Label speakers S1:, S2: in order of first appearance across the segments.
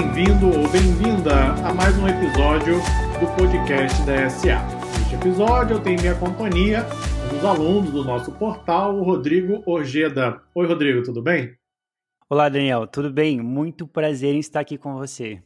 S1: bem-vindo ou bem-vinda a mais um episódio do podcast da SA. Neste episódio eu tenho minha companhia, um dos alunos do nosso portal, o Rodrigo Orgeda. Oi, Rodrigo, tudo bem?
S2: Olá, Daniel, tudo bem? Muito prazer em estar aqui com você.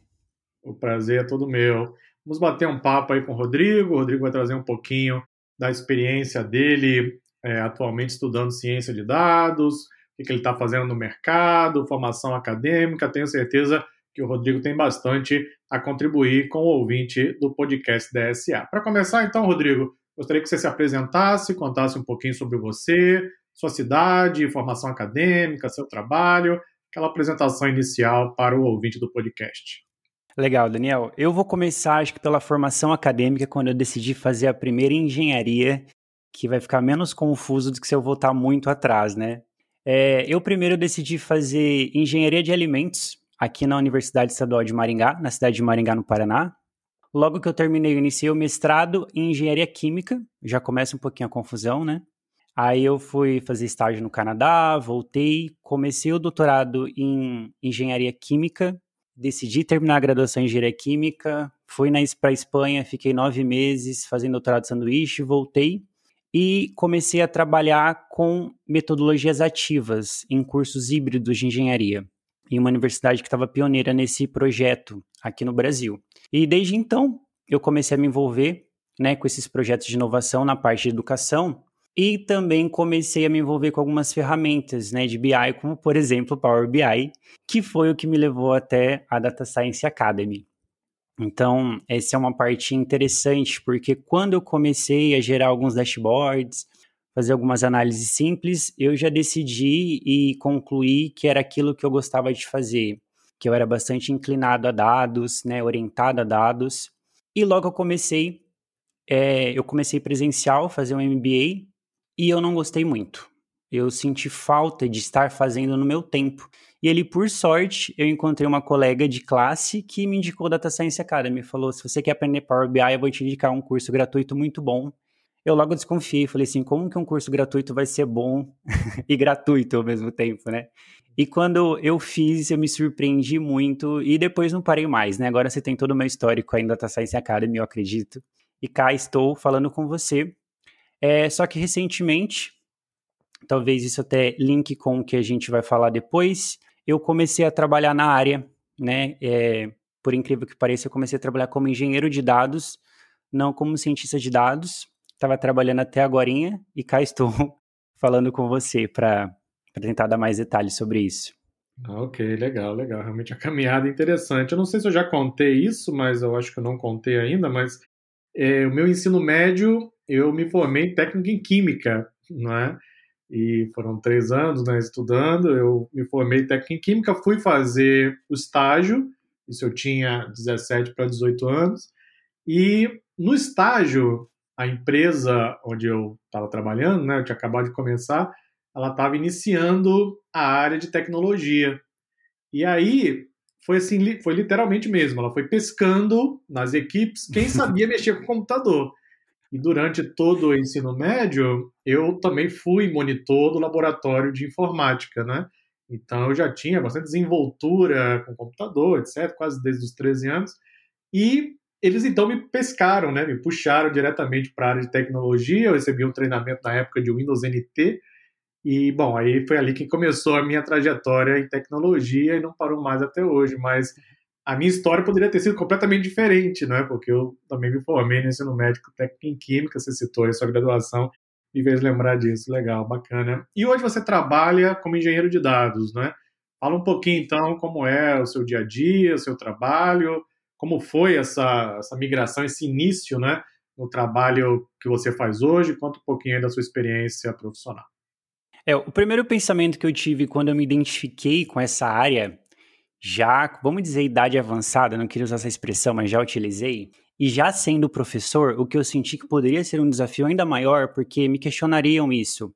S1: O prazer é todo meu. Vamos bater um papo aí com o Rodrigo. O Rodrigo vai trazer um pouquinho da experiência dele é, atualmente estudando ciência de dados, o que ele está fazendo no mercado, formação acadêmica. Tenho certeza que o Rodrigo tem bastante a contribuir com o ouvinte do podcast da SA. Para começar, então, Rodrigo, gostaria que você se apresentasse, contasse um pouquinho sobre você, sua cidade, formação acadêmica, seu trabalho, aquela apresentação inicial para o ouvinte do podcast.
S2: Legal, Daniel. Eu vou começar, acho que pela formação acadêmica, quando eu decidi fazer a primeira engenharia, que vai ficar menos confuso do que se eu voltar muito atrás, né? É, eu primeiro decidi fazer engenharia de alimentos aqui na Universidade Estadual de Maringá, na cidade de Maringá, no Paraná. Logo que eu terminei, eu iniciei o mestrado em engenharia química, já começa um pouquinho a confusão, né? Aí eu fui fazer estágio no Canadá, voltei, comecei o doutorado em engenharia química decidi terminar a graduação em engenharia química, fui para a Espanha, fiquei nove meses fazendo doutorado de sanduíche, voltei e comecei a trabalhar com metodologias ativas em cursos híbridos de engenharia, em uma universidade que estava pioneira nesse projeto aqui no Brasil. E desde então eu comecei a me envolver né, com esses projetos de inovação na parte de educação e também comecei a me envolver com algumas ferramentas né, de BI, como por exemplo Power BI, que foi o que me levou até a Data Science Academy. Então, essa é uma parte interessante, porque quando eu comecei a gerar alguns dashboards, fazer algumas análises simples, eu já decidi e concluí que era aquilo que eu gostava de fazer, que eu era bastante inclinado a dados, né, orientado a dados. E logo eu comecei, é, eu comecei presencial, fazer um MBA, e eu não gostei muito. Eu senti falta de estar fazendo no meu tempo. E ele, por sorte, eu encontrei uma colega de classe que me indicou Data Science Academy. Falou: se você quer aprender Power BI, eu vou te indicar um curso gratuito muito bom. Eu logo desconfiei, falei assim: como que um curso gratuito vai ser bom e gratuito ao mesmo tempo, né? E quando eu fiz, eu me surpreendi muito e depois não parei mais, né? Agora você tem todo o meu histórico aí em Data Science Academy, eu acredito. E cá estou falando com você é, só que recentemente, talvez isso até link com o que a gente vai falar depois, eu comecei a trabalhar na área, né? É, por incrível que pareça, eu comecei a trabalhar como engenheiro de dados, não como cientista de dados. Estava trabalhando até agora e cá estou falando com você para tentar dar mais detalhes sobre isso.
S1: Ah, ok, legal, legal. Realmente a caminhada é interessante. Eu não sei se eu já contei isso, mas eu acho que eu não contei ainda, mas é, o meu ensino médio eu me formei técnico em química, não é? E foram três anos né, estudando. Eu me formei técnico em química, fui fazer o estágio, isso eu tinha 17 para 18 anos. E no estágio, a empresa onde eu estava trabalhando, né, eu tinha acabado de começar, ela estava iniciando a área de tecnologia. E aí foi assim, foi literalmente mesmo, ela foi pescando nas equipes quem sabia mexer com o computador. E durante todo o ensino médio, eu também fui monitor do laboratório de informática, né? Então eu já tinha bastante desenvoltura com computador, etc., quase desde os 13 anos. E eles então me pescaram, né? Me puxaram diretamente para a área de tecnologia. Eu recebi um treinamento na época de Windows NT. E, bom, aí foi ali que começou a minha trajetória em tecnologia e não parou mais até hoje. Mas a minha história poderia ter sido completamente diferente, né? Porque eu também me formei no ensino médico técnico em química, você citou aí sua graduação, me fez lembrar disso, legal, bacana. E hoje você trabalha como engenheiro de dados, né? Fala um pouquinho então como é o seu dia a dia, o seu trabalho, como foi essa, essa migração, esse início, né? No trabalho que você faz hoje, conta um pouquinho aí da sua experiência profissional.
S2: É, o primeiro pensamento que eu tive quando eu me identifiquei com essa área já, vamos dizer, idade avançada, não queria usar essa expressão, mas já utilizei. E já sendo professor, o que eu senti que poderia ser um desafio ainda maior, porque me questionariam isso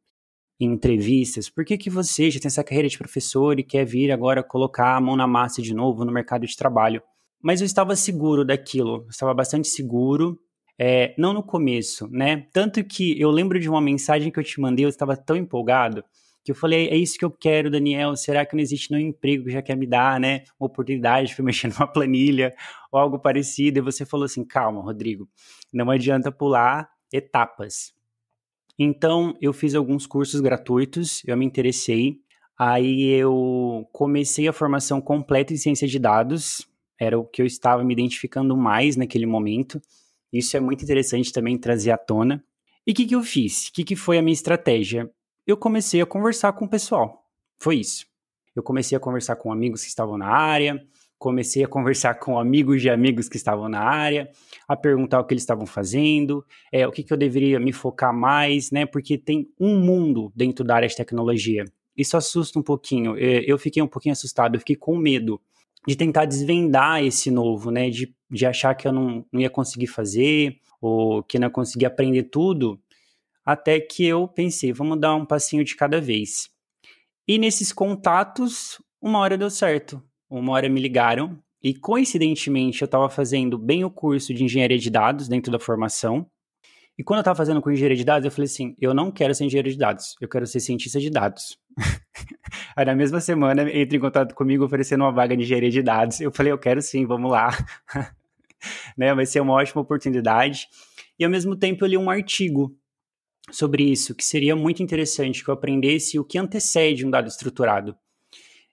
S2: em entrevistas. Por que, que você já tem essa carreira de professor e quer vir agora colocar a mão na massa de novo no mercado de trabalho? Mas eu estava seguro daquilo, eu estava bastante seguro, é, não no começo, né? Tanto que eu lembro de uma mensagem que eu te mandei, eu estava tão empolgado que eu falei, é isso que eu quero, Daniel, será que não existe nenhum emprego que já quer me dar, né, uma oportunidade para mexer numa planilha ou algo parecido, e você falou assim, calma, Rodrigo, não adianta pular etapas. Então, eu fiz alguns cursos gratuitos, eu me interessei, aí eu comecei a formação completa em ciência de dados, era o que eu estava me identificando mais naquele momento, isso é muito interessante também trazer à tona. E o que, que eu fiz? O que, que foi a minha estratégia? Eu comecei a conversar com o pessoal. Foi isso. Eu comecei a conversar com amigos que estavam na área, comecei a conversar com amigos de amigos que estavam na área, a perguntar o que eles estavam fazendo, é, o que, que eu deveria me focar mais, né? Porque tem um mundo dentro da área de tecnologia. Isso assusta um pouquinho. É, eu fiquei um pouquinho assustado, eu fiquei com medo de tentar desvendar esse novo, né? De, de achar que eu não, não ia conseguir fazer, ou que não ia conseguir aprender tudo, até que eu pensei, vamos dar um passinho de cada vez. E nesses contatos, uma hora deu certo. Uma hora me ligaram e coincidentemente eu estava fazendo bem o curso de engenharia de dados dentro da formação. E quando eu estava fazendo com engenharia de dados, eu falei assim: eu não quero ser engenheiro de dados, eu quero ser cientista de dados. Aí na mesma semana entra em contato comigo oferecendo uma vaga de engenharia de dados. Eu falei: eu quero sim, vamos lá. né, vai ser uma ótima oportunidade. E ao mesmo tempo eu li um artigo sobre isso, que seria muito interessante que eu aprendesse o que antecede um dado estruturado.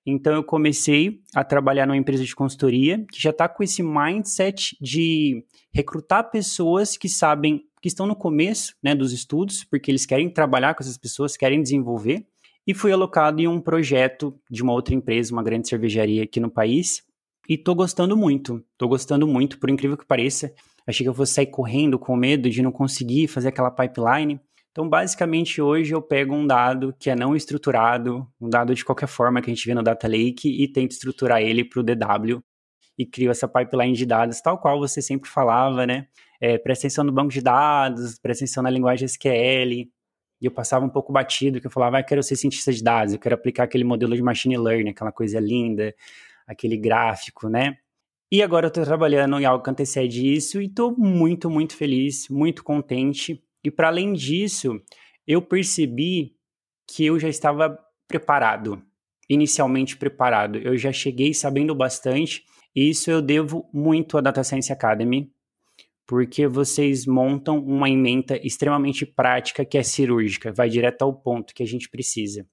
S2: Então eu comecei a trabalhar numa empresa de consultoria que já está com esse mindset de recrutar pessoas que sabem que estão no começo né, dos estudos, porque eles querem trabalhar com essas pessoas, querem desenvolver, e fui alocado em um projeto de uma outra empresa, uma grande cervejaria aqui no país, e tô gostando muito, tô gostando muito, por incrível que pareça. Achei que eu fosse sair correndo com medo de não conseguir fazer aquela pipeline, então, basicamente, hoje eu pego um dado que é não estruturado, um dado de qualquer forma que a gente vê no Data Lake e tento estruturar ele para o DW e crio essa pipeline de dados, tal qual você sempre falava, né? É, presta atenção no banco de dados, presta atenção na linguagem SQL. E eu passava um pouco batido, que eu falava, ah, eu quero ser cientista de dados, eu quero aplicar aquele modelo de machine learning, aquela coisa linda, aquele gráfico, né? E agora eu estou trabalhando em algo que antecede isso e estou muito, muito feliz, muito contente e para além disso, eu percebi que eu já estava preparado, inicialmente preparado. Eu já cheguei sabendo bastante, e isso eu devo muito à Data Science Academy, porque vocês montam uma emenda extremamente prática que é cirúrgica, vai direto ao ponto que a gente precisa.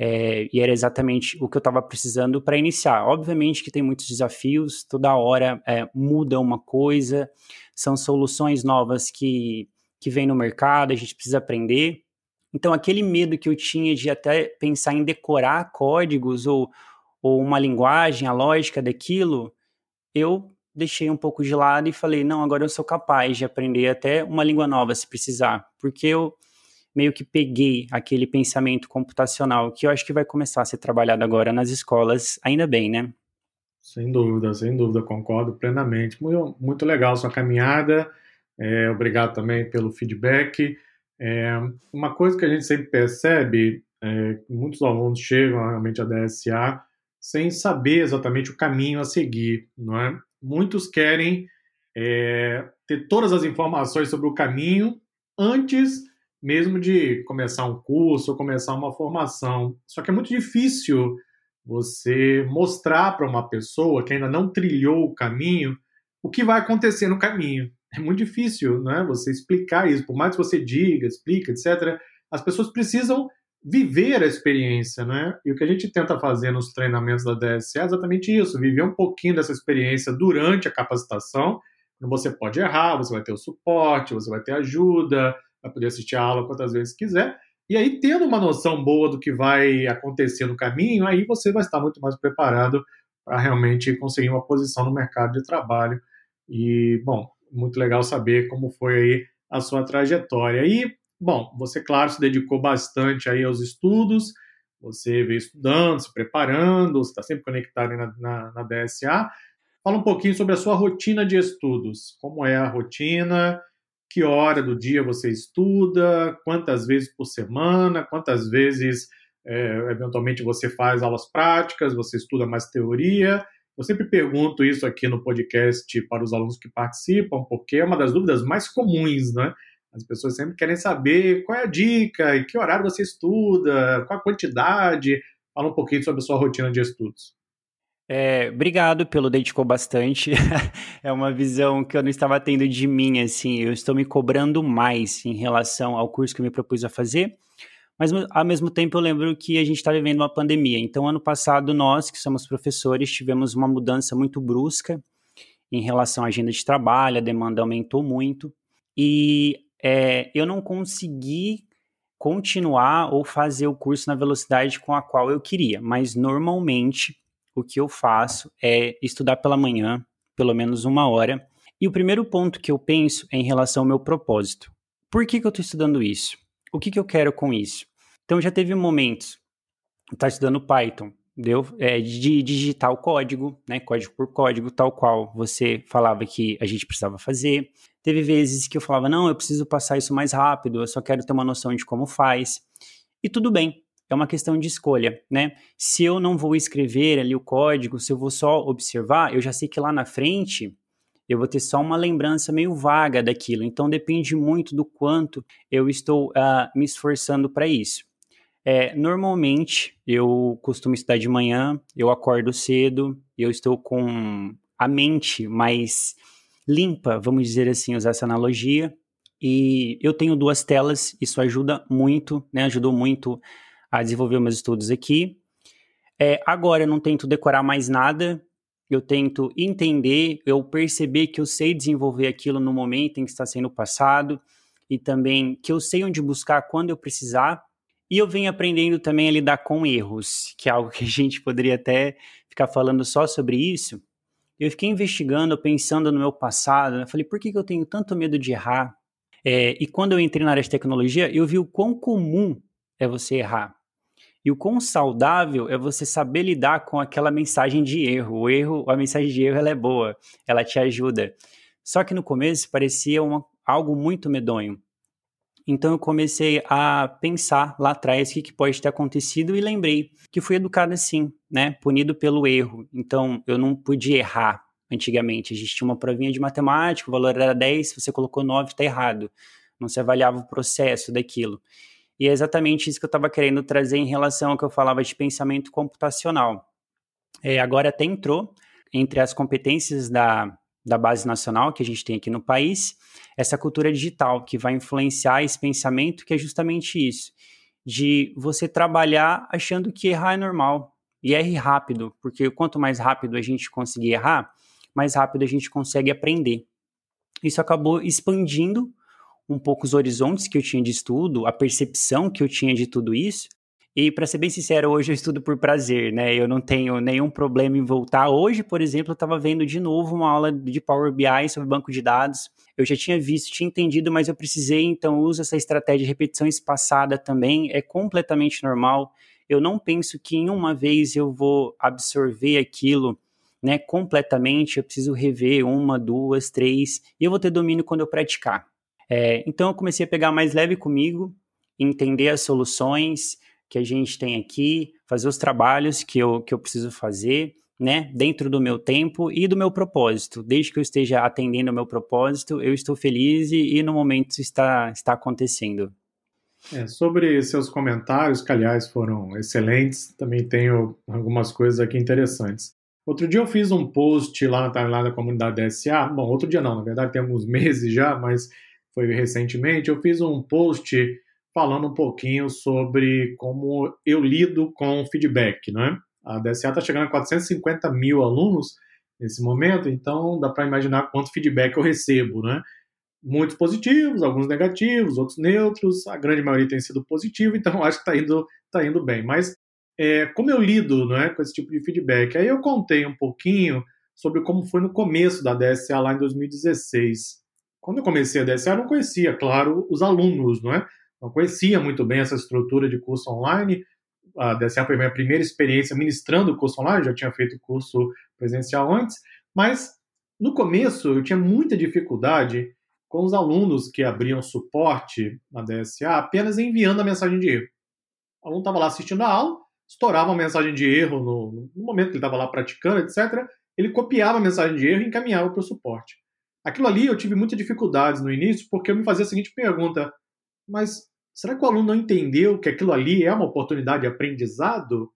S2: É, e era exatamente o que eu estava precisando para iniciar. Obviamente que tem muitos desafios, toda hora é, muda uma coisa, são soluções novas que que vem no mercado, a gente precisa aprender. Então, aquele medo que eu tinha de até pensar em decorar códigos ou, ou uma linguagem, a lógica daquilo, eu deixei um pouco de lado e falei: não, agora eu sou capaz de aprender até uma língua nova se precisar, porque eu meio que peguei aquele pensamento computacional que eu acho que vai começar a ser trabalhado agora nas escolas, ainda bem, né?
S1: Sem dúvida, sem dúvida, concordo plenamente. Muito, muito legal sua caminhada. É, obrigado também pelo feedback. É, uma coisa que a gente sempre percebe, é, muitos alunos chegam realmente à DSA sem saber exatamente o caminho a seguir, não é? Muitos querem é, ter todas as informações sobre o caminho antes mesmo de começar um curso ou começar uma formação. Só que é muito difícil você mostrar para uma pessoa que ainda não trilhou o caminho o que vai acontecer no caminho é muito difícil, né? Você explicar isso, por mais que você diga, explica, etc. As pessoas precisam viver a experiência, né? E o que a gente tenta fazer nos treinamentos da DSA é exatamente isso, viver um pouquinho dessa experiência durante a capacitação. Você pode errar, você vai ter o suporte, você vai ter ajuda, vai poder assistir a aula quantas vezes quiser. E aí, tendo uma noção boa do que vai acontecer no caminho, aí você vai estar muito mais preparado para realmente conseguir uma posição no mercado de trabalho. E, bom, muito legal saber como foi aí a sua trajetória. E, bom, você, claro, se dedicou bastante aí aos estudos, você veio estudando, se preparando, você está sempre conectado na, na, na, DSA. Fala um pouquinho sobre a sua rotina de estudos. Como é a rotina? Que hora do dia você estuda? Quantas vezes por semana? Quantas vezes, é, eventualmente, você faz aulas práticas? Você estuda mais teoria? Eu sempre pergunto isso aqui no podcast para os alunos que participam, porque é uma das dúvidas mais comuns, né? As pessoas sempre querem saber qual é a dica, em que horário você estuda, qual a quantidade. Fala um pouquinho sobre a sua rotina de estudos.
S2: É, obrigado pelo dedicou bastante. é uma visão que eu não estava tendo de mim, assim. Eu estou me cobrando mais em relação ao curso que eu me propus a fazer. Mas, ao mesmo tempo, eu lembro que a gente está vivendo uma pandemia. Então, ano passado, nós, que somos professores, tivemos uma mudança muito brusca em relação à agenda de trabalho, a demanda aumentou muito. E é, eu não consegui continuar ou fazer o curso na velocidade com a qual eu queria. Mas, normalmente, o que eu faço é estudar pela manhã, pelo menos uma hora. E o primeiro ponto que eu penso é em relação ao meu propósito. Por que, que eu estou estudando isso? O que, que eu quero com isso? Então já teve momentos, estar estudando Python, deu é, de digitar o código, né, código por código, tal qual você falava que a gente precisava fazer. Teve vezes que eu falava, não, eu preciso passar isso mais rápido, eu só quero ter uma noção de como faz. E tudo bem, é uma questão de escolha, né? Se eu não vou escrever ali o código, se eu vou só observar, eu já sei que lá na frente eu vou ter só uma lembrança meio vaga daquilo. Então depende muito do quanto eu estou uh, me esforçando para isso. É, normalmente eu costumo estudar de manhã, eu acordo cedo, eu estou com a mente mais limpa, vamos dizer assim, usar essa analogia. E eu tenho duas telas, isso ajuda muito, né? Ajudou muito a desenvolver meus estudos aqui. É, agora eu não tento decorar mais nada, eu tento entender, eu perceber que eu sei desenvolver aquilo no momento em que está sendo passado e também que eu sei onde buscar quando eu precisar. E eu venho aprendendo também a lidar com erros, que é algo que a gente poderia até ficar falando só sobre isso. Eu fiquei investigando, pensando no meu passado, eu falei, por que, que eu tenho tanto medo de errar? É, e quando eu entrei na área de tecnologia, eu vi o quão comum é você errar. E o quão saudável é você saber lidar com aquela mensagem de erro. O erro, a mensagem de erro, ela é boa, ela te ajuda. Só que no começo parecia uma, algo muito medonho. Então eu comecei a pensar lá atrás o que, que, pode ter acontecido e lembrei que fui educado assim, né? Punido pelo erro. Então eu não podia errar antigamente. A gente tinha uma provinha de matemática, o valor era 10, se você colocou 9, está errado. Não se avaliava o processo daquilo. E é exatamente isso que eu estava querendo trazer em relação ao que eu falava de pensamento computacional. É, agora até entrou entre as competências da, da base nacional que a gente tem aqui no país, essa cultura digital que vai influenciar esse pensamento, que é justamente isso, de você trabalhar achando que errar é normal e erre rápido, porque quanto mais rápido a gente conseguir errar, mais rápido a gente consegue aprender. Isso acabou expandindo um pouco os horizontes que eu tinha de estudo, a percepção que eu tinha de tudo isso. E para ser bem sincero, hoje eu estudo por prazer, né? Eu não tenho nenhum problema em voltar. Hoje, por exemplo, eu estava vendo de novo uma aula de Power BI sobre banco de dados. Eu já tinha visto, tinha entendido, mas eu precisei, então uso essa estratégia de repetição espaçada também. É completamente normal. Eu não penso que em uma vez eu vou absorver aquilo né, completamente. Eu preciso rever uma, duas, três, e eu vou ter domínio quando eu praticar. É, então eu comecei a pegar mais leve comigo, entender as soluções que a gente tem aqui, fazer os trabalhos que eu, que eu preciso fazer, né, dentro do meu tempo e do meu propósito. Desde que eu esteja atendendo ao meu propósito, eu estou feliz e, e no momento está, está acontecendo.
S1: É, sobre seus comentários, que aliás foram excelentes, também tenho algumas coisas aqui interessantes. Outro dia eu fiz um post lá na timeline da comunidade DSA, bom, outro dia não, na verdade tem alguns meses já, mas foi recentemente, eu fiz um post falando um pouquinho sobre como eu lido com feedback, não é? A DSA está chegando a 450 mil alunos nesse momento, então dá para imaginar quanto feedback eu recebo, né? Muitos positivos, alguns negativos, outros neutros, a grande maioria tem sido positivo, então acho que está indo, tá indo bem. Mas é, como eu lido não é, com esse tipo de feedback? Aí eu contei um pouquinho sobre como foi no começo da DSA lá em 2016. Quando eu comecei a DSA, eu não conhecia, claro, os alunos, não é? Não conhecia muito bem essa estrutura de curso online. A DSA foi a minha primeira experiência ministrando curso online, já tinha feito curso presencial antes, mas no começo eu tinha muita dificuldade com os alunos que abriam suporte na DSA apenas enviando a mensagem de erro. O aluno estava lá assistindo a aula, estourava uma mensagem de erro no, no momento que ele estava lá praticando, etc. Ele copiava a mensagem de erro e encaminhava para o suporte. Aquilo ali eu tive muitas dificuldades no início, porque eu me fazia a seguinte pergunta: mas será que o aluno não entendeu que aquilo ali é uma oportunidade de aprendizado?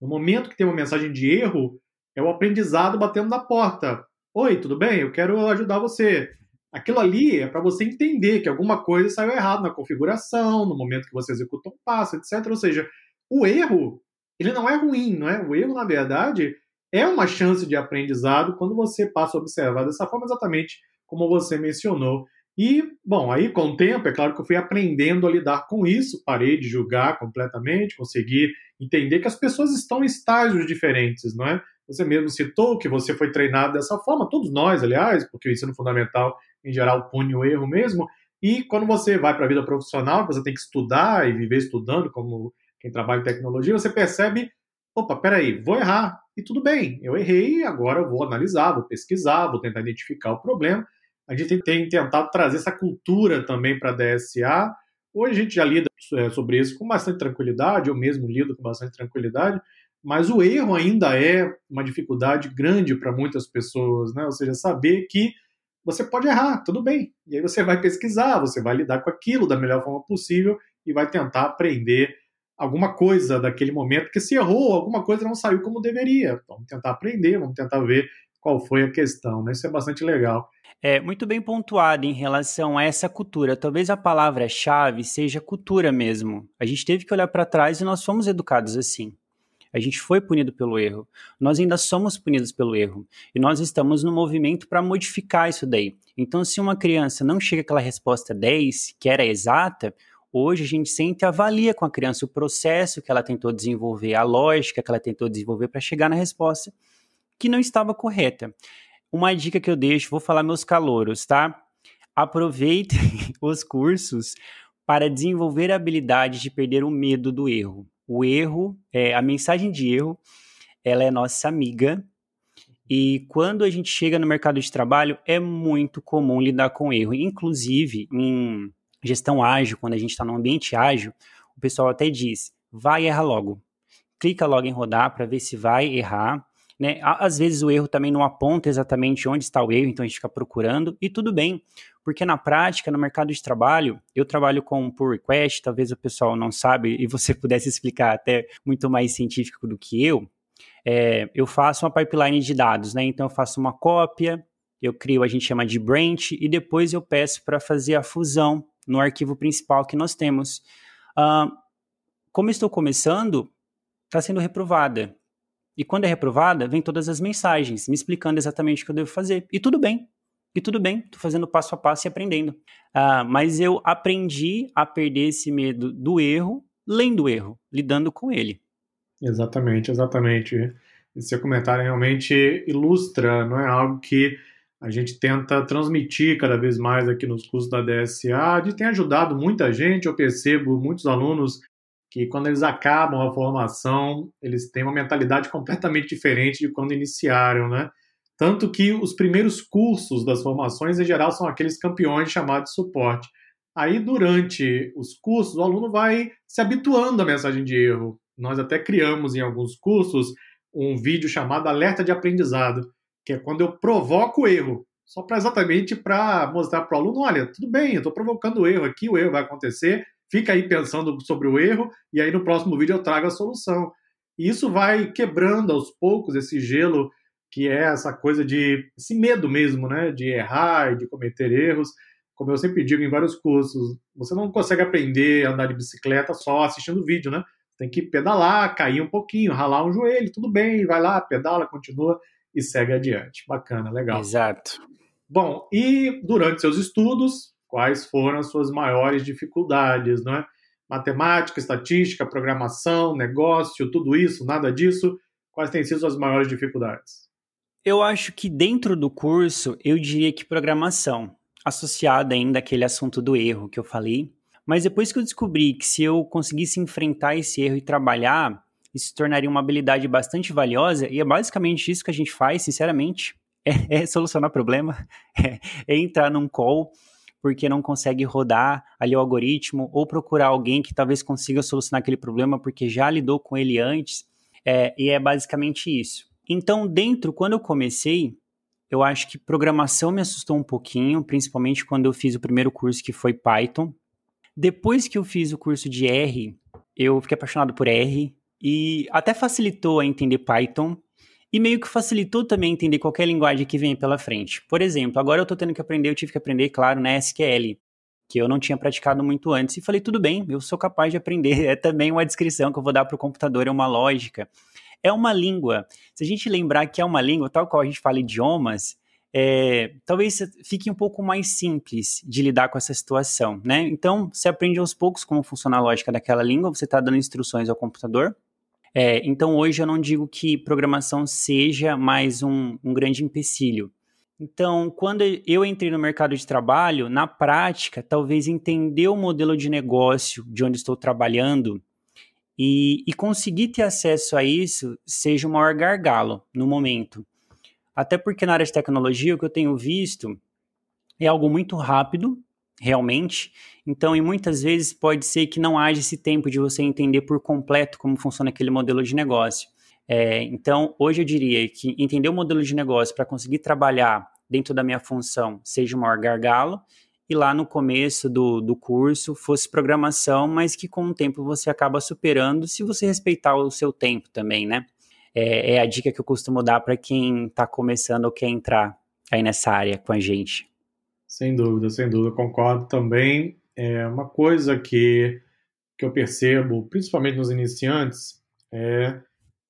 S1: No momento que tem uma mensagem de erro, é o aprendizado batendo na porta. Oi, tudo bem? Eu quero ajudar você. Aquilo ali é para você entender que alguma coisa saiu errado na configuração, no momento que você executa um passo, etc. Ou seja, o erro, ele não é ruim, não é? O erro, na verdade, é uma chance de aprendizado quando você passa a observar dessa forma, exatamente como você mencionou. E, bom, aí com o tempo, é claro que eu fui aprendendo a lidar com isso, parei de julgar completamente, consegui entender que as pessoas estão em estágios diferentes, não é? Você mesmo citou que você foi treinado dessa forma, todos nós, aliás, porque o ensino fundamental, em geral, pune o erro mesmo. E quando você vai para a vida profissional, você tem que estudar e viver estudando, como quem trabalha em tecnologia, você percebe: opa, peraí, vou errar. E tudo bem, eu errei, agora eu vou analisar, vou pesquisar, vou tentar identificar o problema a gente tem tentado trazer essa cultura também para a DSA. Hoje a gente já lida é, sobre isso com bastante tranquilidade, eu mesmo lido com bastante tranquilidade, mas o erro ainda é uma dificuldade grande para muitas pessoas, né? Ou seja, saber que você pode errar, tudo bem. E aí você vai pesquisar, você vai lidar com aquilo da melhor forma possível e vai tentar aprender alguma coisa daquele momento, porque se errou, alguma coisa não saiu como deveria. Vamos tentar aprender, vamos tentar ver qual foi a questão, né? Isso é bastante legal.
S2: É muito bem pontuado em relação a essa cultura. Talvez a palavra-chave seja cultura mesmo. A gente teve que olhar para trás e nós fomos educados assim. A gente foi punido pelo erro. Nós ainda somos punidos pelo erro. E nós estamos no movimento para modificar isso daí. Então, se uma criança não chega àquela resposta 10, que era exata, hoje a gente sente e avalia com a criança o processo que ela tentou desenvolver, a lógica que ela tentou desenvolver para chegar na resposta que não estava correta. Uma dica que eu deixo, vou falar meus calouros, tá? Aproveitem os cursos para desenvolver a habilidade de perder o medo do erro. O erro, é, a mensagem de erro, ela é nossa amiga. E quando a gente chega no mercado de trabalho, é muito comum lidar com erro. Inclusive, em gestão ágil, quando a gente está num ambiente ágil, o pessoal até diz: vai e erra logo. Clica logo em rodar para ver se vai errar. Né? Às vezes o erro também não aponta exatamente onde está o erro, então a gente fica procurando, e tudo bem, porque na prática, no mercado de trabalho, eu trabalho com pull request, talvez o pessoal não sabe e você pudesse explicar até muito mais científico do que eu. É, eu faço uma pipeline de dados, né? Então eu faço uma cópia, eu crio, a gente chama de branch, e depois eu peço para fazer a fusão no arquivo principal que nós temos. Uh, como estou começando, está sendo reprovada. E quando é reprovada, vem todas as mensagens me explicando exatamente o que eu devo fazer. E tudo bem. E tudo bem, tô fazendo passo a passo e aprendendo. Uh, mas eu aprendi a perder esse medo do erro, lendo o erro, lidando com ele.
S1: Exatamente, exatamente. Esse seu comentário realmente ilustra, não é algo que a gente tenta transmitir cada vez mais aqui nos cursos da DSA, de tem ajudado muita gente, eu percebo muitos alunos que quando eles acabam a formação, eles têm uma mentalidade completamente diferente de quando iniciaram, né? Tanto que os primeiros cursos das formações, em geral, são aqueles campeões chamados de suporte. Aí, durante os cursos, o aluno vai se habituando à mensagem de erro. Nós até criamos em alguns cursos um vídeo chamado alerta de aprendizado, que é quando eu provoco erro, só para exatamente para mostrar para o aluno, olha, tudo bem, eu estou provocando erro aqui, o erro vai acontecer, fica aí pensando sobre o erro e aí no próximo vídeo eu trago a solução. E isso vai quebrando aos poucos esse gelo que é essa coisa de esse medo mesmo, né, de errar e de cometer erros. Como eu sempre digo em vários cursos, você não consegue aprender a andar de bicicleta só assistindo vídeo, né? Tem que pedalar, cair um pouquinho, ralar um joelho, tudo bem, vai lá, pedala, continua e segue adiante. Bacana, legal.
S2: Exato.
S1: Bom, e durante seus estudos, quais foram as suas maiores dificuldades, não é? Matemática, estatística, programação, negócio, tudo isso, nada disso. Quais têm sido as maiores dificuldades?
S2: Eu acho que dentro do curso, eu diria que programação, associada ainda àquele assunto do erro que eu falei. Mas depois que eu descobri que se eu conseguisse enfrentar esse erro e trabalhar, isso se tornaria uma habilidade bastante valiosa, e é basicamente isso que a gente faz, sinceramente, é, é solucionar problema, é, é entrar num call porque não consegue rodar ali o algoritmo, ou procurar alguém que talvez consiga solucionar aquele problema porque já lidou com ele antes. É, e é basicamente isso. Então, dentro, quando eu comecei, eu acho que programação me assustou um pouquinho, principalmente quando eu fiz o primeiro curso que foi Python. Depois que eu fiz o curso de R, eu fiquei apaixonado por R e até facilitou a entender Python e meio que facilitou também entender qualquer linguagem que vem pela frente. Por exemplo, agora eu estou tendo que aprender, eu tive que aprender, claro, na SQL, que eu não tinha praticado muito antes. E falei, tudo bem, eu sou capaz de aprender. É também uma descrição que eu vou dar para o computador, é uma lógica. É uma língua. Se a gente lembrar que é uma língua, tal qual a gente fala idiomas, é, talvez fique um pouco mais simples de lidar com essa situação, né? Então, você aprende aos poucos como funciona a lógica daquela língua, você está dando instruções ao computador. É, então, hoje eu não digo que programação seja mais um, um grande empecilho. Então, quando eu entrei no mercado de trabalho, na prática, talvez entender o modelo de negócio de onde estou trabalhando e, e conseguir ter acesso a isso seja o maior gargalo no momento. Até porque na área de tecnologia, o que eu tenho visto é algo muito rápido, realmente. Então, e muitas vezes pode ser que não haja esse tempo de você entender por completo como funciona aquele modelo de negócio. É, então, hoje eu diria que entender o modelo de negócio para conseguir trabalhar dentro da minha função seja o maior gargalo, e lá no começo do, do curso fosse programação, mas que com o tempo você acaba superando se você respeitar o seu tempo também, né? É, é a dica que eu costumo dar para quem está começando ou quer entrar aí nessa área com a gente.
S1: Sem dúvida, sem dúvida, concordo também. É uma coisa que, que eu percebo, principalmente nos iniciantes, é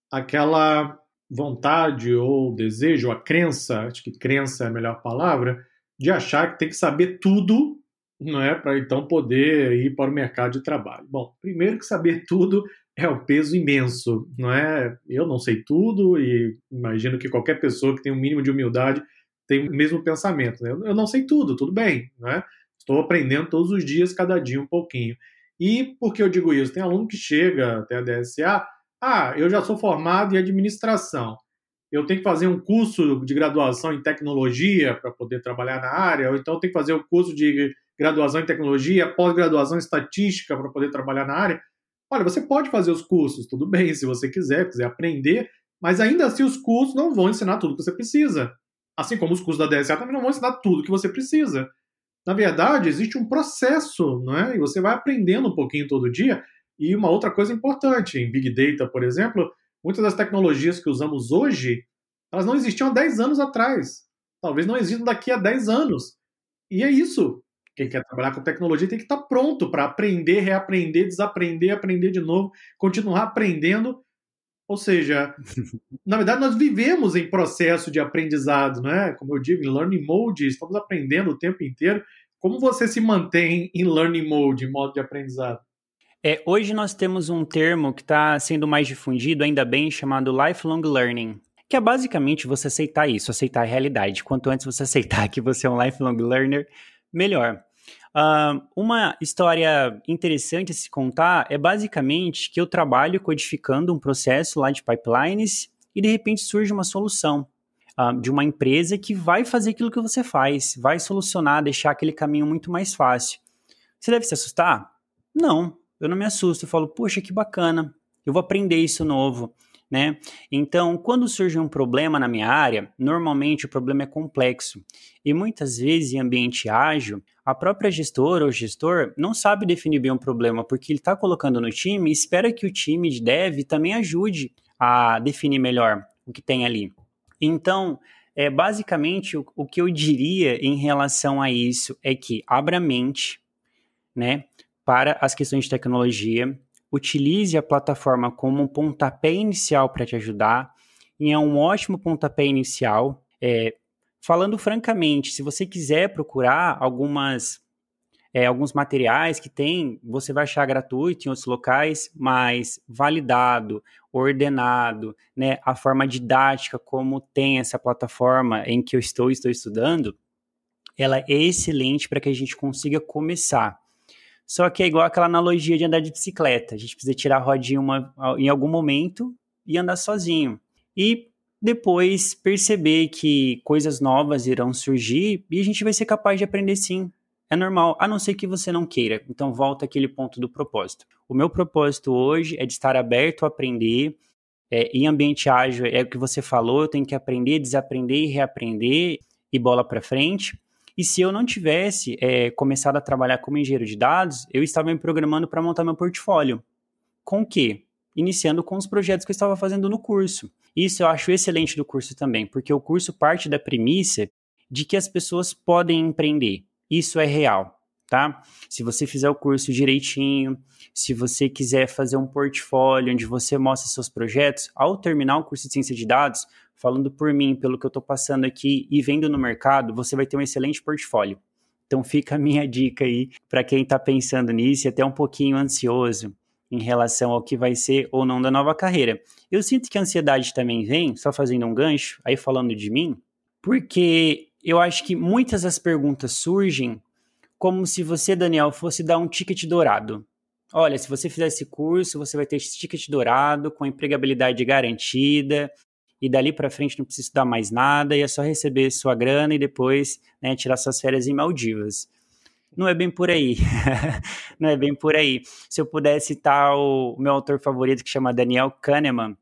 S1: aquela vontade ou desejo, a crença, acho que crença é a melhor palavra, de achar que tem que saber tudo, não é, para então poder ir para o mercado de trabalho. Bom, primeiro que saber tudo é um peso imenso, não é? Eu não sei tudo e imagino que qualquer pessoa que tem um mínimo de humildade tem o mesmo pensamento. Né? Eu não sei tudo, tudo bem, não é? Estou aprendendo todos os dias, cada dia um pouquinho. E por que eu digo isso? Tem aluno que chega até a DSA ah, eu já sou formado em administração. Eu tenho que fazer um curso de graduação em tecnologia para poder trabalhar na área, ou então eu tenho que fazer um curso de graduação em tecnologia, pós-graduação em estatística para poder trabalhar na área. Olha, você pode fazer os cursos, tudo bem, se você quiser, quiser aprender, mas ainda assim os cursos não vão ensinar tudo que você precisa. Assim como os cursos da DSA também não vão ensinar tudo que você precisa. Na verdade, existe um processo, não é? E você vai aprendendo um pouquinho todo dia. E uma outra coisa importante, em Big Data, por exemplo, muitas das tecnologias que usamos hoje, elas não existiam há 10 anos atrás. Talvez não existam daqui a 10 anos. E é isso. Quem quer trabalhar com tecnologia tem que estar pronto para aprender, reaprender, desaprender, aprender de novo, continuar aprendendo. Ou seja, na verdade, nós vivemos em processo de aprendizado, não é? Como eu digo, em learning mode, estamos aprendendo o tempo inteiro. Como você se mantém em learning mode, em modo de aprendizado?
S2: É, hoje nós temos um termo que está sendo mais difundido, ainda bem, chamado lifelong learning, que é basicamente você aceitar isso, aceitar a realidade. Quanto antes você aceitar que você é um lifelong learner, melhor. Uh, uma história interessante a se contar é basicamente que eu trabalho codificando um processo lá de pipelines e de repente surge uma solução uh, de uma empresa que vai fazer aquilo que você faz, vai solucionar, deixar aquele caminho muito mais fácil. Você deve se assustar? Não, eu não me assusto, eu falo, poxa, que bacana, eu vou aprender isso novo, né? Então, quando surge um problema na minha área, normalmente o problema é complexo e muitas vezes em ambiente ágil, a própria gestora ou gestor não sabe definir bem o problema porque ele está colocando no time e espera que o time de dev também ajude a definir melhor o que tem ali. Então, é basicamente o, o que eu diria em relação a isso é que abra mente, né? para as questões de tecnologia, utilize a plataforma como um pontapé inicial para te ajudar, e é um ótimo pontapé inicial. É, falando francamente, se você quiser procurar algumas é, alguns materiais que tem, você vai achar gratuito em outros locais, mas validado, ordenado, né, a forma didática como tem essa plataforma em que eu estou estou estudando, ela é excelente para que a gente consiga começar. Só que é igual aquela analogia de andar de bicicleta. A gente precisa tirar a rodinha uma, em algum momento e andar sozinho. E depois perceber que coisas novas irão surgir e a gente vai ser capaz de aprender sim. É normal, a não ser que você não queira. Então volta aquele ponto do propósito. O meu propósito hoje é de estar aberto a aprender É, em ambiente ágil, é o que você falou, eu tenho que aprender, desaprender e reaprender e bola para frente. E se eu não tivesse é, começado a trabalhar como engenheiro de dados, eu estava me programando para montar meu portfólio. Com o quê? Iniciando com os projetos que eu estava fazendo no curso. Isso eu acho excelente do curso também, porque o curso parte da premissa de que as pessoas podem empreender. Isso é real, tá? Se você fizer o curso direitinho, se você quiser fazer um portfólio onde você mostra seus projetos, ao terminar o curso de ciência de dados, falando por mim, pelo que eu estou passando aqui e vendo no mercado, você vai ter um excelente portfólio. Então fica a minha dica aí para quem está pensando nisso e até um pouquinho ansioso em relação ao que vai ser ou não da nova carreira. Eu sinto que a ansiedade também vem, só fazendo um gancho, aí falando de mim, porque eu acho que muitas das perguntas surgem como se você, Daniel, fosse dar um ticket dourado. Olha, se você fizer esse curso, você vai ter esse ticket dourado com empregabilidade garantida, e dali para frente não precisa estudar mais nada e é só receber sua grana e depois né, tirar suas férias em Maldivas. Não é bem por aí. não é bem por aí. Se eu pudesse citar o meu autor favorito, que chama Daniel Kahneman,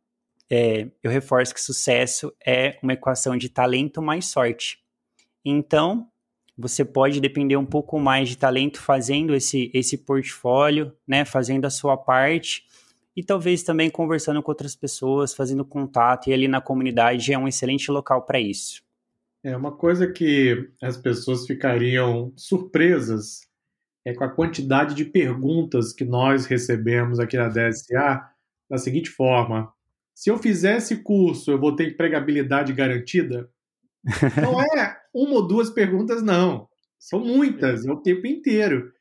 S2: é, eu reforço que sucesso é uma equação de talento mais sorte. Então, você pode depender um pouco mais de talento fazendo esse, esse portfólio, né, fazendo a sua parte, e talvez também conversando com outras pessoas, fazendo contato, e ali na comunidade é um excelente local para isso.
S1: É uma coisa que as pessoas ficariam surpresas é com a quantidade de perguntas que nós recebemos aqui na DSA da seguinte forma: se eu fizer esse curso, eu vou ter empregabilidade garantida? Não é uma ou duas perguntas, não. São muitas, é o tempo inteiro.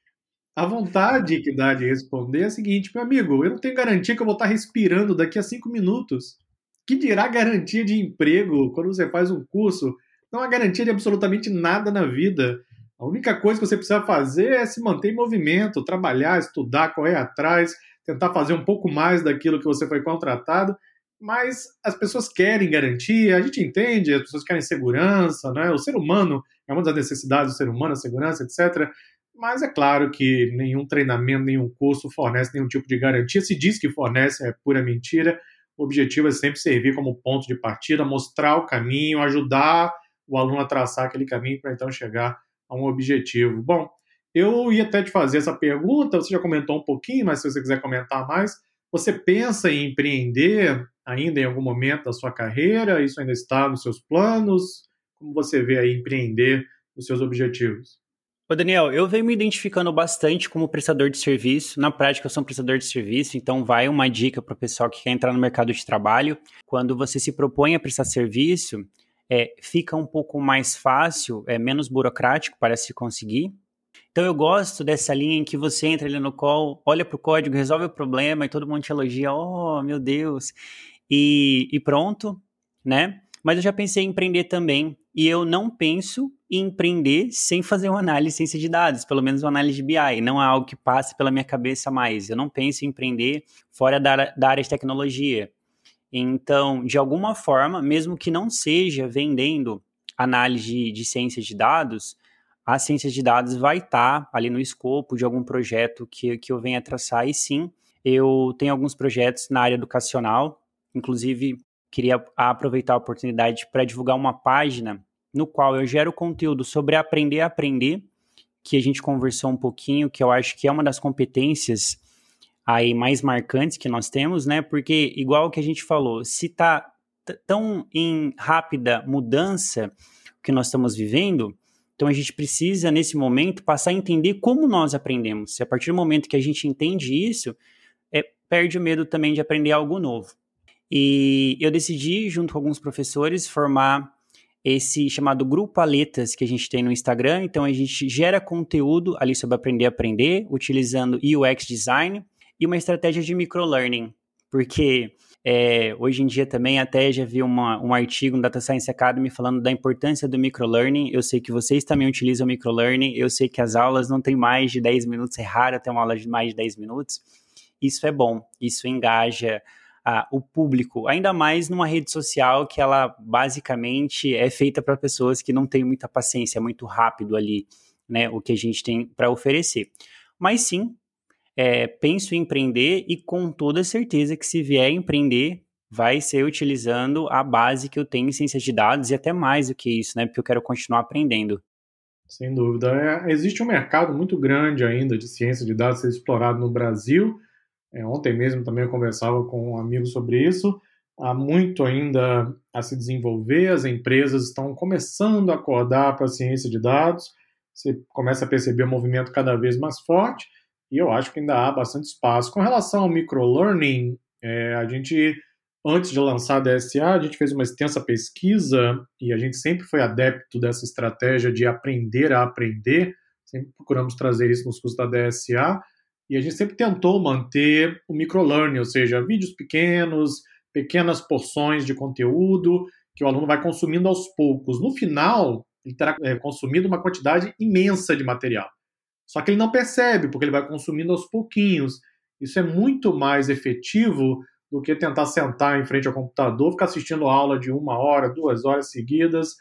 S1: A vontade que dá de responder é a seguinte, meu amigo, eu não tenho garantia que eu vou estar respirando daqui a cinco minutos. Que dirá garantia de emprego quando você faz um curso? Não há garantia de absolutamente nada na vida. A única coisa que você precisa fazer é se manter em movimento, trabalhar, estudar, correr atrás, tentar fazer um pouco mais daquilo que você foi contratado. Mas as pessoas querem garantia, a gente entende, as pessoas querem segurança, né? O ser humano é uma das necessidades do ser humano, a segurança, etc. Mas é claro que nenhum treinamento, nenhum curso fornece nenhum tipo de garantia. Se diz que fornece, é pura mentira. O objetivo é sempre servir como ponto de partida, mostrar o caminho, ajudar o aluno a traçar aquele caminho para então chegar a um objetivo. Bom, eu ia até te fazer essa pergunta, você já comentou um pouquinho, mas se você quiser comentar mais, você pensa em empreender ainda em algum momento da sua carreira? Isso ainda está nos seus planos? Como você vê aí empreender os seus objetivos?
S2: Daniel, eu venho me identificando bastante como prestador de serviço. Na prática, eu sou um prestador de serviço, então vai uma dica para o pessoal que quer entrar no mercado de trabalho. Quando você se propõe a prestar serviço, é, fica um pouco mais fácil, é menos burocrático para se conseguir. Então eu gosto dessa linha em que você entra ali no call, olha para o código, resolve o problema e todo mundo te elogia, oh meu Deus, e, e pronto, né? Mas eu já pensei em empreender também, e eu não penso empreender sem fazer uma análise de ciência de dados, pelo menos uma análise de BI. Não é algo que passe pela minha cabeça mais. Eu não penso em empreender fora da, da área de tecnologia. Então, de alguma forma, mesmo que não seja vendendo análise de, de ciência de dados, a ciência de dados vai estar tá ali no escopo de algum projeto que, que eu venha traçar. E sim, eu tenho alguns projetos na área educacional, inclusive queria aproveitar a oportunidade para divulgar uma página no qual eu gero conteúdo sobre aprender a aprender, que a gente conversou um pouquinho, que eu acho que é uma das competências aí mais marcantes que nós temos, né? Porque igual que a gente falou, se tá tão em rápida mudança que nós estamos vivendo, então a gente precisa nesse momento passar a entender como nós aprendemos. Se a partir do momento que a gente entende isso, é, perde o medo também de aprender algo novo. E eu decidi, junto com alguns professores, formar esse chamado Grupo Aletas que a gente tem no Instagram. Então a gente gera conteúdo ali sobre aprender a aprender, utilizando UX design e uma estratégia de microlearning. Porque é, hoje em dia também até já vi uma, um artigo no Data Science Academy falando da importância do microlearning. Eu sei que vocês também utilizam microlearning. Eu sei que as aulas não têm mais de 10 minutos, é raro ter uma aula de mais de 10 minutos. Isso é bom, isso engaja ah, o público, ainda mais numa rede social que ela basicamente é feita para pessoas que não têm muita paciência, é muito rápido ali, né, o que a gente tem para oferecer. Mas sim, é, penso em empreender e com toda certeza que se vier empreender, vai ser utilizando a base que eu tenho em ciências de dados e até mais do que isso, né? Porque eu quero continuar aprendendo.
S1: Sem dúvida. É, existe um mercado muito grande ainda de ciência de dados ser explorado no Brasil. É, ontem mesmo também eu conversava com um amigo sobre isso. Há muito ainda a se desenvolver, as empresas estão começando a acordar para a ciência de dados. Você começa a perceber o um movimento cada vez mais forte e eu acho que ainda há bastante espaço. Com relação ao microlearning, é, a gente antes de lançar a DSA, a gente fez uma extensa pesquisa e a gente sempre foi adepto dessa estratégia de aprender a aprender, sempre procuramos trazer isso nos cursos da DSA, e a gente sempre tentou manter o microlearning, ou seja, vídeos pequenos, pequenas porções de conteúdo que o aluno vai consumindo aos poucos. No final, ele terá é, consumido uma quantidade imensa de material. Só que ele não percebe, porque ele vai consumindo aos pouquinhos. Isso é muito mais efetivo do que tentar sentar em frente ao computador, ficar assistindo aula de uma hora, duas horas seguidas,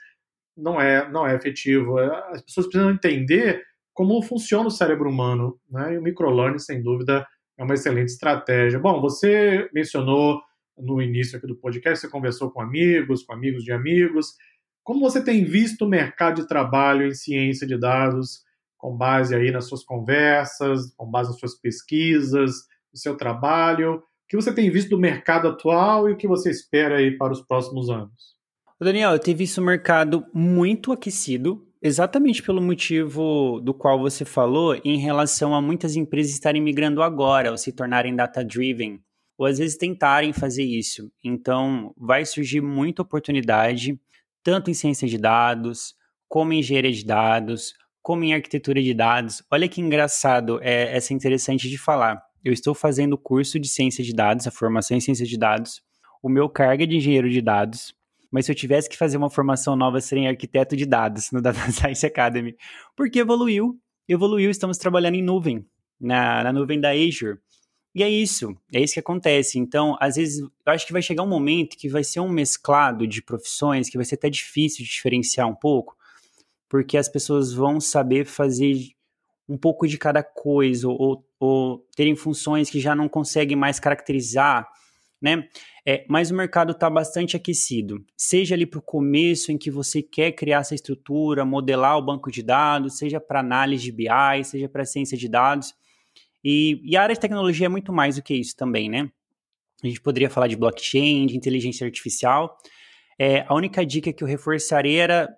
S1: não é, não é efetivo. É, as pessoas precisam entender como funciona o cérebro humano, né? E o microlearning, sem dúvida, é uma excelente estratégia. Bom, você mencionou no início aqui do podcast, você conversou com amigos, com amigos de amigos. Como você tem visto o mercado de trabalho em ciência de dados, com base aí nas suas conversas, com base nas suas pesquisas, no seu trabalho? que você tem visto do mercado atual e o que você espera aí para os próximos anos?
S2: Daniel, eu tenho visto o mercado muito aquecido, exatamente pelo motivo do qual você falou, em relação a muitas empresas estarem migrando agora, ou se tornarem data-driven, ou às vezes tentarem fazer isso. Então, vai surgir muita oportunidade, tanto em ciência de dados, como em engenharia de dados, como em arquitetura de dados. Olha que engraçado, é, essa é interessante de falar eu estou fazendo curso de ciência de dados, a formação em ciência de dados. O meu cargo é de engenheiro de dados. Mas se eu tivesse que fazer uma formação nova, seria arquiteto de dados no Data Science Academy. Porque evoluiu, evoluiu, estamos trabalhando em nuvem, na, na nuvem da Azure. E é isso, é isso que acontece. Então, às vezes, eu acho que vai chegar um momento que vai ser um mesclado de profissões, que vai ser até difícil de diferenciar um pouco, porque as pessoas vão saber fazer um pouco de cada coisa, ou, ou terem funções que já não conseguem mais caracterizar, né? É, mas o mercado está bastante aquecido. Seja ali para o começo, em que você quer criar essa estrutura, modelar o banco de dados, seja para análise de BI, seja para ciência de dados. E, e, a área de tecnologia é muito mais do que isso também, né? A gente poderia falar de blockchain, de inteligência artificial. É, a única dica que eu reforçaria era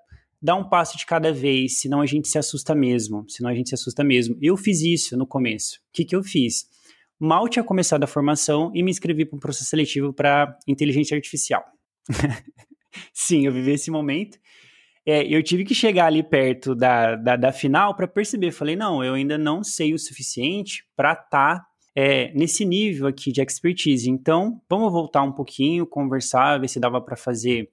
S2: dá um passo de cada vez, senão a gente se assusta mesmo. Senão a gente se assusta mesmo. Eu fiz isso no começo. O que, que eu fiz? Mal tinha começado a formação e me inscrevi para um processo seletivo para inteligência artificial. Sim, eu vivi esse momento. É, eu tive que chegar ali perto da, da, da final para perceber. Falei, não, eu ainda não sei o suficiente para estar tá, é, nesse nível aqui de expertise. Então, vamos voltar um pouquinho, conversar, ver se dava para fazer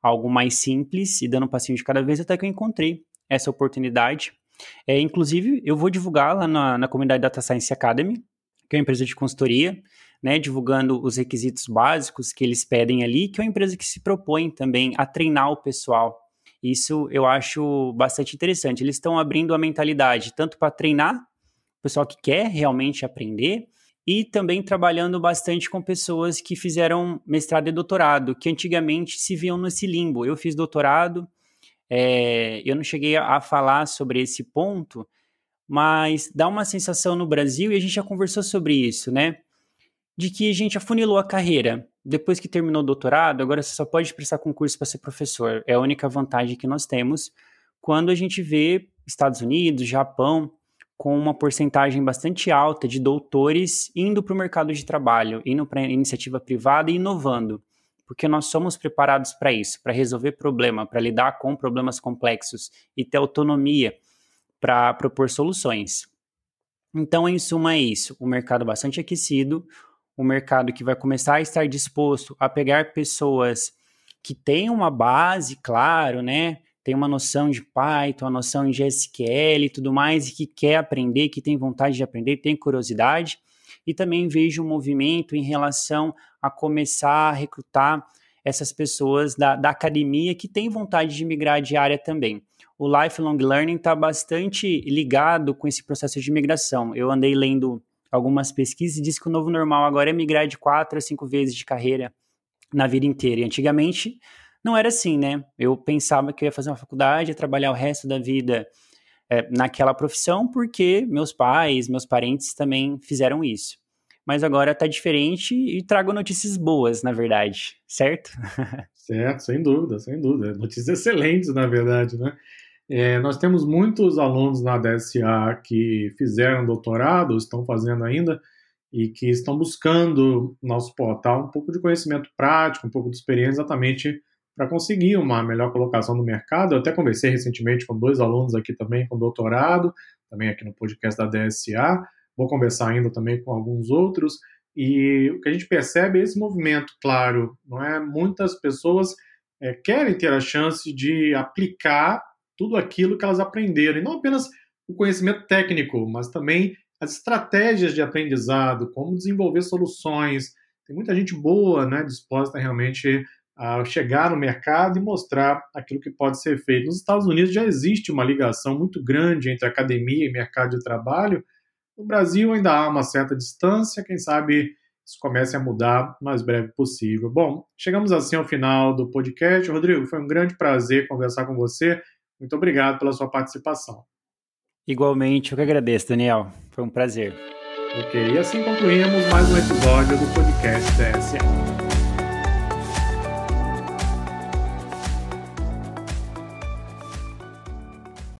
S2: algo mais simples e dando um passinho de cada vez até que eu encontrei essa oportunidade. É, inclusive, eu vou divulgar lá na, na comunidade Data Science Academy, que é uma empresa de consultoria, né, divulgando os requisitos básicos que eles pedem ali, que é uma empresa que se propõe também a treinar o pessoal. Isso eu acho bastante interessante. Eles estão abrindo a mentalidade tanto para treinar o pessoal que quer realmente aprender, e também trabalhando bastante com pessoas que fizeram mestrado e doutorado, que antigamente se viam nesse limbo. Eu fiz doutorado, é, eu não cheguei a falar sobre esse ponto, mas dá uma sensação no Brasil, e a gente já conversou sobre isso, né? De que a gente afunilou a carreira. Depois que terminou o doutorado, agora você só pode prestar concurso para ser professor. É a única vantagem que nós temos quando a gente vê Estados Unidos, Japão, com uma porcentagem bastante alta de doutores indo para o mercado de trabalho, indo para iniciativa privada e inovando, porque nós somos preparados para isso, para resolver problema, para lidar com problemas complexos e ter autonomia para propor soluções. Então, em suma, é isso: o um mercado bastante aquecido, um mercado que vai começar a estar disposto a pegar pessoas que têm uma base, claro, né? tem uma noção de Python, uma noção de SQL e tudo mais, e que quer aprender, que tem vontade de aprender, tem curiosidade. E também vejo um movimento em relação a começar a recrutar essas pessoas da, da academia que têm vontade de migrar de área também. O lifelong learning está bastante ligado com esse processo de migração. Eu andei lendo algumas pesquisas e diz que o novo normal agora é migrar de quatro a cinco vezes de carreira na vida inteira. E antigamente não era assim, né? Eu pensava que eu ia fazer uma faculdade, ia trabalhar o resto da vida é, naquela profissão, porque meus pais, meus parentes também fizeram isso. Mas agora tá diferente e trago notícias boas, na verdade, certo?
S1: certo, sem dúvida, sem dúvida. Notícias excelentes, na verdade, né? É, nós temos muitos alunos na DSA que fizeram doutorado, estão fazendo ainda, e que estão buscando no nosso portal um pouco de conhecimento prático, um pouco de experiência exatamente para conseguir uma melhor colocação no mercado. Eu até conversei recentemente com dois alunos aqui também com doutorado, também aqui no podcast da DSA. Vou conversar ainda também com alguns outros. E o que a gente percebe é esse movimento, claro, não é? Muitas pessoas é, querem ter a chance de aplicar tudo aquilo que elas aprenderam, e não apenas o conhecimento técnico, mas também as estratégias de aprendizado, como desenvolver soluções. Tem muita gente boa, né, disposta realmente a chegar no mercado e mostrar aquilo que pode ser feito. Nos Estados Unidos já existe uma ligação muito grande entre academia e mercado de trabalho. No Brasil ainda há uma certa distância, quem sabe isso comece a mudar o mais breve possível. Bom, chegamos assim ao final do podcast. Rodrigo, foi um grande prazer conversar com você. Muito obrigado pela sua participação.
S2: Igualmente, eu que agradeço, Daniel. Foi um prazer.
S1: Ok, e assim concluímos mais um episódio do podcast DSA.